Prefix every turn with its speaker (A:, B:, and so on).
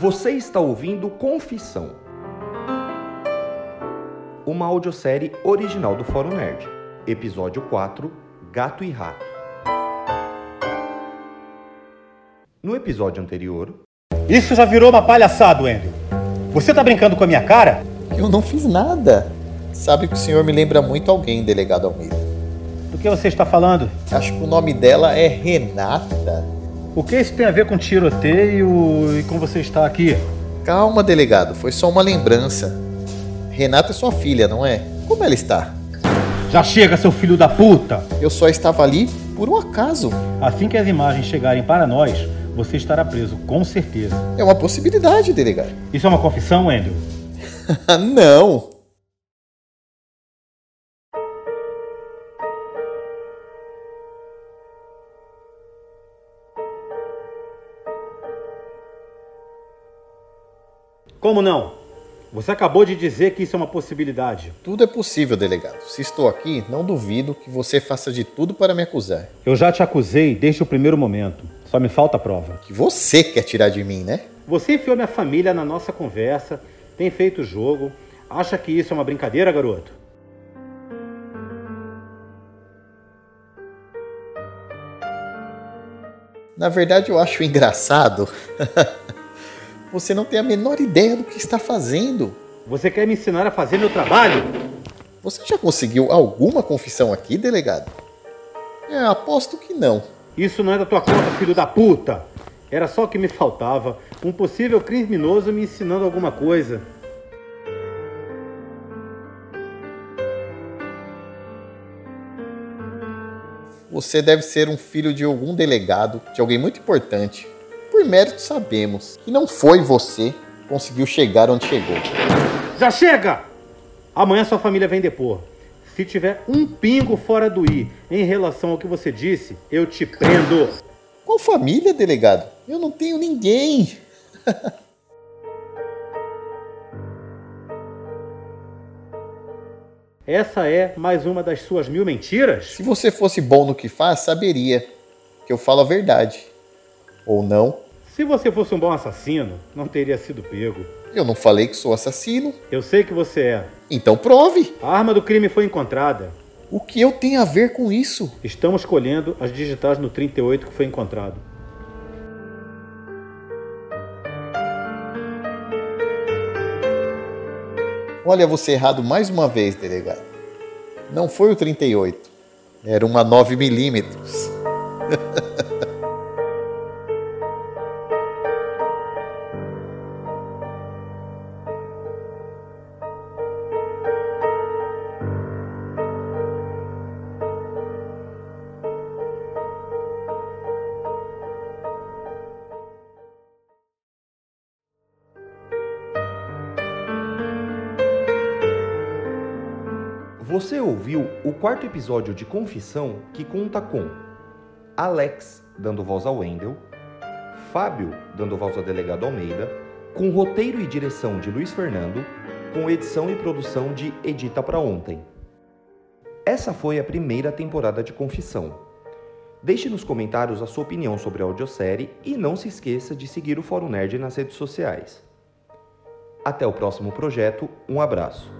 A: Você está ouvindo Confissão, uma audiosérie original do Fórum Nerd. Episódio 4 Gato e Rato. No episódio anterior,
B: Isso já virou uma palhaçada, Wendel. Você tá brincando com a minha cara?
C: Eu não fiz nada. Sabe que o senhor me lembra muito alguém, delegado Almeida.
B: Do que você está falando?
C: Acho que o nome dela é Renata.
B: O que isso tem a ver com tiroteio e com você estar aqui?
C: Calma, delegado, foi só uma lembrança. Renata é sua filha, não é? Como ela está?
B: Já chega, seu filho da puta!
C: Eu só estava ali por um acaso.
B: Assim que as imagens chegarem para nós, você estará preso, com certeza.
C: É uma possibilidade, delegado.
B: Isso é uma confissão, Wendel?
C: não!
B: Como não? Você acabou de dizer que isso é uma possibilidade.
C: Tudo é possível, delegado. Se estou aqui, não duvido que você faça de tudo para me acusar.
B: Eu já te acusei desde o primeiro momento. Só me falta prova.
C: Que você quer tirar de mim, né?
B: Você enfiou minha família na nossa conversa, tem feito jogo. Acha que isso é uma brincadeira, garoto?
C: Na verdade, eu acho engraçado. você não tem a menor ideia do que está fazendo.
B: Você quer me ensinar a fazer meu trabalho?
C: Você já conseguiu alguma confissão aqui, delegado? É, aposto que não.
B: Isso não é da tua conta, filho da puta! Era só o que me faltava. Um possível criminoso me ensinando alguma coisa.
C: Você deve ser um filho de algum delegado, de alguém muito importante. Por mérito sabemos que não foi você que conseguiu chegar onde chegou.
B: Já chega! Amanhã sua família vem depor. Se tiver um pingo fora do i em relação ao que você disse, eu te prendo.
C: Qual família, delegado? Eu não tenho ninguém.
B: Essa é mais uma das suas mil mentiras?
C: Se você fosse bom no que faz, saberia que eu falo a verdade. Ou não.
B: Se você fosse um bom assassino, não teria sido pego.
C: Eu não falei que sou assassino.
B: Eu sei que você é.
C: Então prove.
B: A arma do crime foi encontrada.
C: O que eu tenho a ver com isso?
B: Estamos colhendo as digitais no 38 que foi encontrado.
C: Olha você errado mais uma vez, delegado. Não foi o 38. Era uma 9 milímetros.
A: você ouviu o quarto episódio de Confissão que conta com Alex dando voz ao Wendel, Fábio dando voz ao delegado Almeida, com roteiro e direção de Luiz Fernando, com edição e produção de Edita para Ontem. Essa foi a primeira temporada de Confissão. Deixe nos comentários a sua opinião sobre a audiosérie e não se esqueça de seguir o Fórum Nerd nas redes sociais. Até o próximo projeto, um abraço.